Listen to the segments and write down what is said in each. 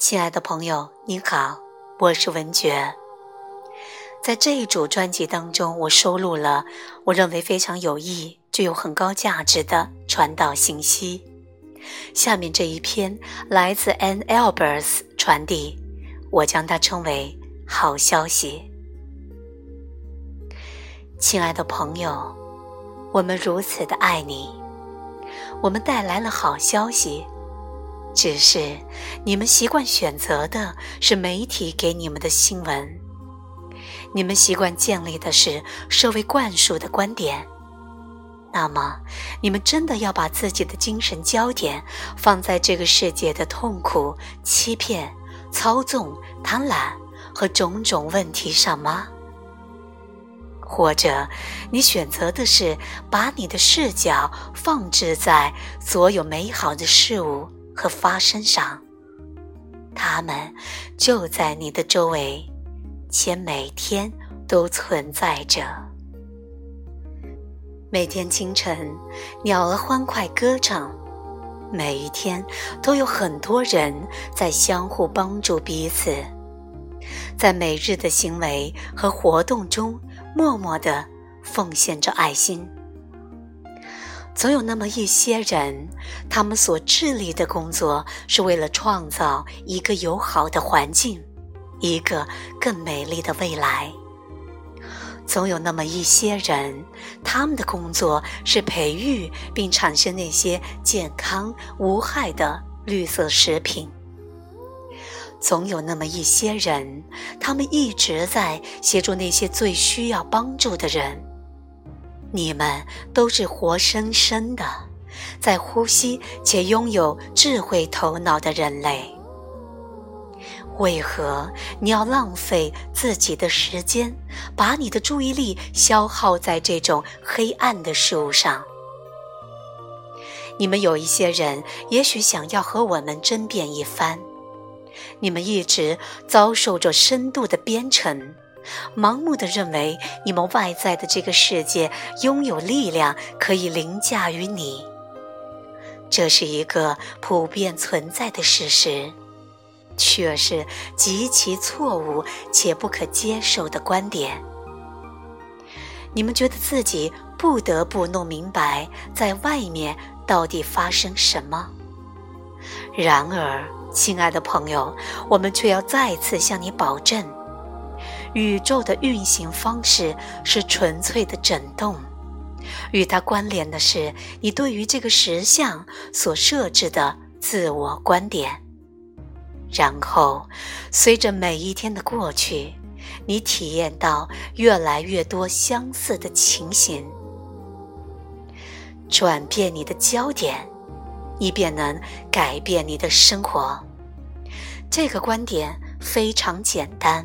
亲爱的朋友，你好，我是文觉。在这一组专辑当中，我收录了我认为非常有益、具有很高价值的传导信息。下面这一篇来自 Ann Albers 传递，我将它称为“好消息”。亲爱的朋友，我们如此的爱你，我们带来了好消息。只是你们习惯选择的是媒体给你们的新闻，你们习惯建立的是社会灌输的观点。那么，你们真的要把自己的精神焦点放在这个世界的痛苦、欺骗、操纵、贪婪和种种问题上吗？或者，你选择的是把你的视角放置在所有美好的事物？和发生上，它们就在你的周围，且每天都存在着。每天清晨，鸟儿欢快歌唱；每一天，都有很多人在相互帮助彼此，在每日的行为和活动中，默默地奉献着爱心。总有那么一些人，他们所致力的工作是为了创造一个友好的环境，一个更美丽的未来。总有那么一些人，他们的工作是培育并产生那些健康无害的绿色食品。总有那么一些人，他们一直在协助那些最需要帮助的人。你们都是活生生的，在呼吸且拥有智慧头脑的人类。为何你要浪费自己的时间，把你的注意力消耗在这种黑暗的事物上？你们有一些人也许想要和我们争辩一番，你们一直遭受着深度的编程。盲目的认为你们外在的这个世界拥有力量可以凌驾于你，这是一个普遍存在的事实，却是极其错误且不可接受的观点。你们觉得自己不得不弄明白在外面到底发生什么，然而，亲爱的朋友，我们却要再次向你保证。宇宙的运行方式是纯粹的振动，与它关联的是你对于这个实相所设置的自我观点。然后，随着每一天的过去，你体验到越来越多相似的情形。转变你的焦点，你便能改变你的生活。这个观点非常简单。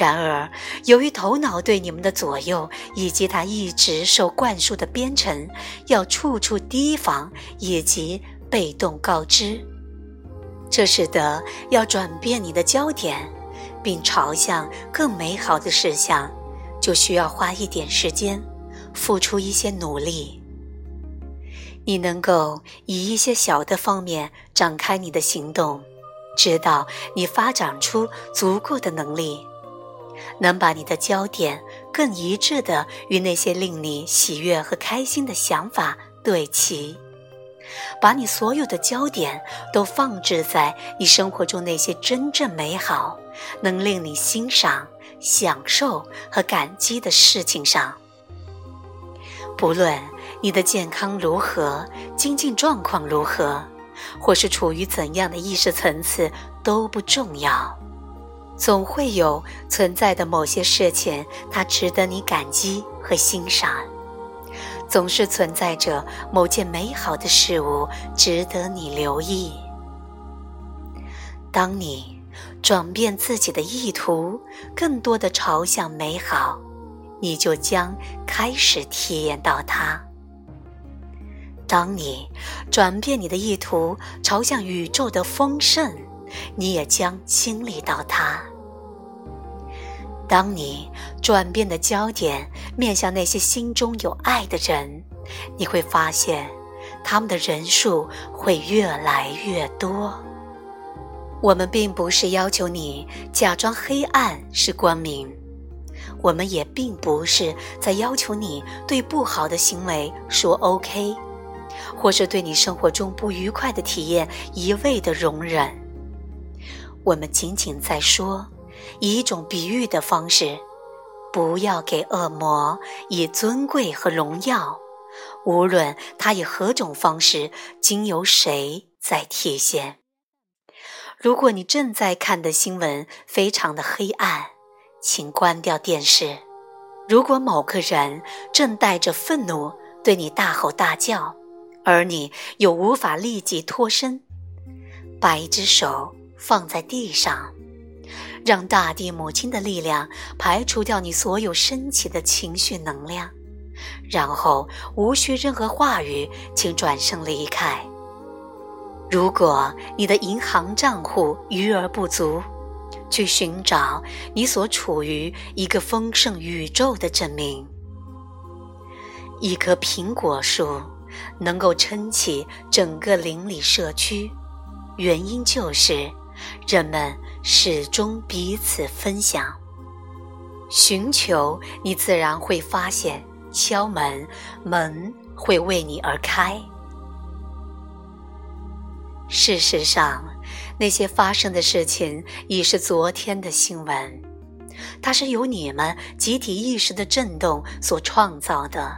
然而，由于头脑对你们的左右，以及它一直受灌输的编程，要处处提防以及被动告知，这使得要转变你的焦点，并朝向更美好的事项，就需要花一点时间，付出一些努力。你能够以一些小的方面展开你的行动，直到你发展出足够的能力。能把你的焦点更一致地与那些令你喜悦和开心的想法对齐，把你所有的焦点都放置在你生活中那些真正美好、能令你欣赏、享受和感激的事情上。不论你的健康如何、经济状况如何，或是处于怎样的意识层次，都不重要。总会有存在的某些事情，它值得你感激和欣赏；总是存在着某件美好的事物，值得你留意。当你转变自己的意图，更多的朝向美好，你就将开始体验到它。当你转变你的意图，朝向宇宙的丰盛，你也将经历到它。当你转变的焦点面向那些心中有爱的人，你会发现，他们的人数会越来越多。我们并不是要求你假装黑暗是光明，我们也并不是在要求你对不好的行为说 OK，或是对你生活中不愉快的体验一味的容忍。我们仅仅在说，以一种比喻的方式，不要给恶魔以尊贵和荣耀，无论他以何种方式，经由谁在体现。如果你正在看的新闻非常的黑暗，请关掉电视。如果某个人正带着愤怒对你大吼大叫，而你又无法立即脱身，把一只手放在地上，让大地母亲的力量排除掉你所有升起的情绪能量，然后无需任何话语，请转身离开。如果你的银行账户余额不足，去寻找你所处于一个丰盛宇宙的证明。一棵苹果树能够撑起整个邻里社区，原因就是人们始终彼此分享。寻求，你自然会发现；敲门，门会为你而开。事实上，那些发生的事情已是昨天的新闻，它是由你们集体意识的震动所创造的，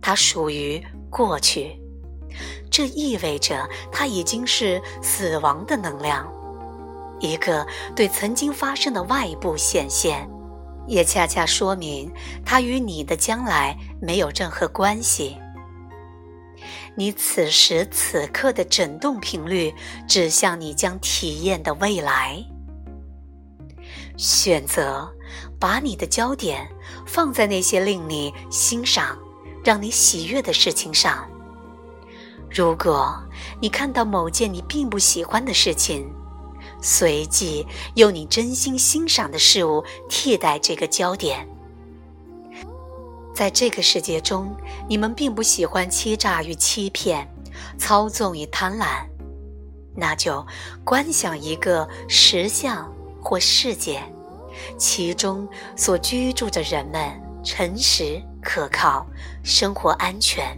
它属于过去。这意味着它已经是死亡的能量，一个对曾经发生的外部显现，也恰恰说明它与你的将来没有任何关系。你此时此刻的振动频率指向你将体验的未来。选择把你的焦点放在那些令你欣赏、让你喜悦的事情上。如果你看到某件你并不喜欢的事情，随即用你真心欣赏的事物替代这个焦点。在这个世界中，你们并不喜欢欺诈与欺骗、操纵与贪婪，那就观想一个实相或世界，其中所居住着人们诚实可靠、生活安全，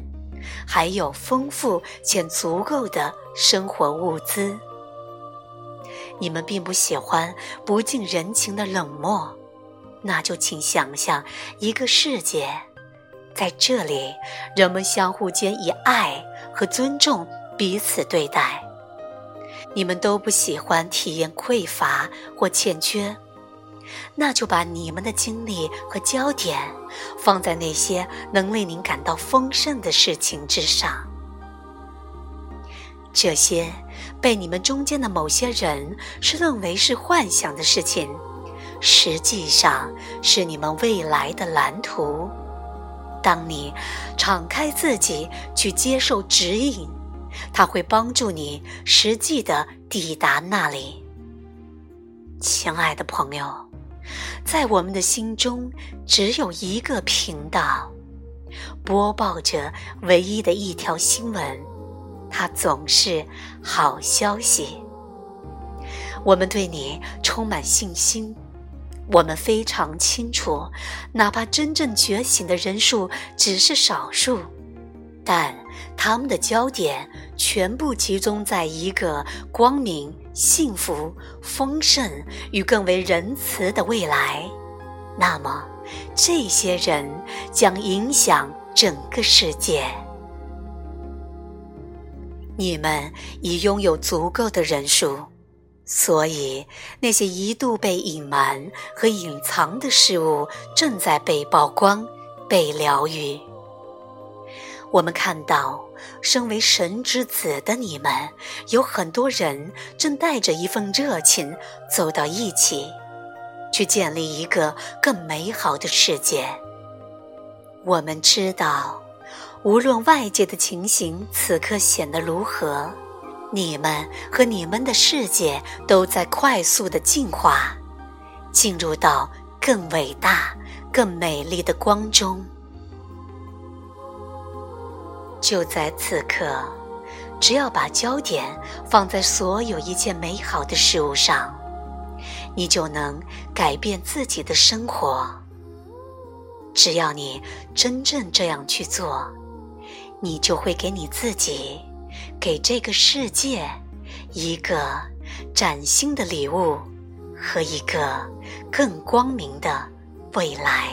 还有丰富且足够的生活物资。你们并不喜欢不近人情的冷漠。那就请想象一个世界，在这里，人们相互间以爱和尊重彼此对待。你们都不喜欢体验匮乏或欠缺，那就把你们的精力和焦点放在那些能令您感到丰盛的事情之上。这些被你们中间的某些人是认为是幻想的事情。实际上是你们未来的蓝图。当你敞开自己去接受指引，它会帮助你实际的抵达那里。亲爱的朋友，在我们的心中只有一个频道，播报着唯一的一条新闻，它总是好消息。我们对你充满信心。我们非常清楚，哪怕真正觉醒的人数只是少数，但他们的焦点全部集中在一个光明、幸福、丰盛与更为仁慈的未来。那么，这些人将影响整个世界。你们已拥有足够的人数。所以，那些一度被隐瞒和隐藏的事物正在被曝光、被疗愈。我们看到，身为神之子的你们，有很多人正带着一份热情走到一起，去建立一个更美好的世界。我们知道，无论外界的情形此刻显得如何。你们和你们的世界都在快速的进化，进入到更伟大、更美丽的光中。就在此刻，只要把焦点放在所有一切美好的事物上，你就能改变自己的生活。只要你真正这样去做，你就会给你自己、给这个世界一个崭新的礼物和一个更光明的未来。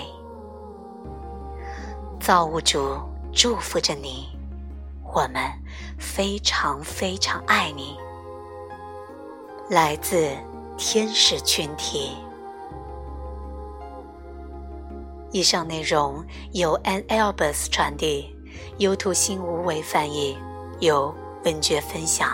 造物主祝福着你，我们非常非常爱你。来自天使群体。以上内容由 An Albus 传递，优图新无为翻译，由文觉分享。